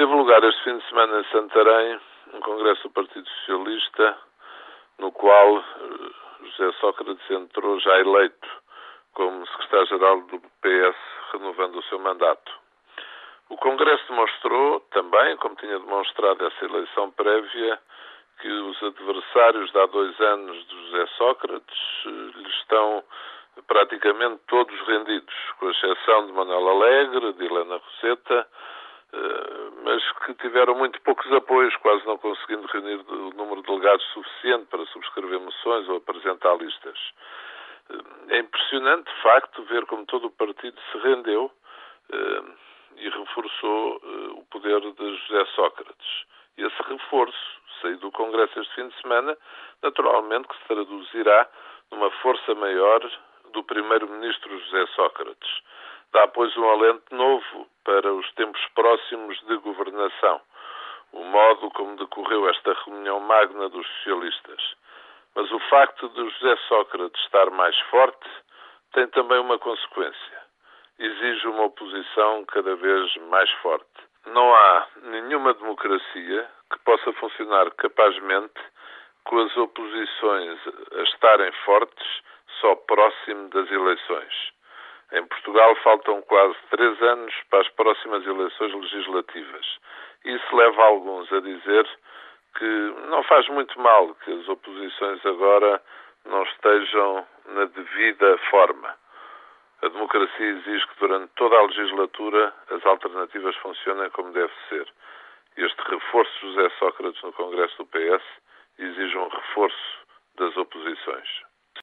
Teve lugar este fim de semana em Santarém um congresso do Partido Socialista no qual eh, José Sócrates entrou já eleito como secretário-geral do PS, renovando o seu mandato. O Congresso demonstrou também, como tinha demonstrado essa eleição prévia, que os adversários de há dois anos de José Sócrates eh, lhe estão praticamente todos rendidos, com exceção de Manuel Alegre, de Helena Roseta, eh, mas que tiveram muito poucos apoios, quase não conseguindo reunir o número de delegados suficiente para subscrever moções ou apresentar listas. Eh, é impressionante, de facto, ver como todo o partido se rendeu e reforçou o poder de José Sócrates. E esse reforço sair do Congresso este fim de semana, naturalmente que se traduzirá numa força maior do Primeiro-Ministro José Sócrates. Dá, pois, um alento novo para os tempos próximos de governação, o modo como decorreu esta reunião magna dos socialistas. Mas o facto de José Sócrates estar mais forte tem também uma consequência. Exige uma oposição cada vez mais forte. Não há nenhuma democracia que possa funcionar capazmente com as oposições a estarem fortes só próximo das eleições. Portugal faltam quase três anos para as próximas eleições legislativas. Isso leva alguns a dizer que não faz muito mal que as oposições agora não estejam na devida forma. A democracia exige que durante toda a legislatura as alternativas funcionem como deve ser. Este reforço de José Sócrates no Congresso do PS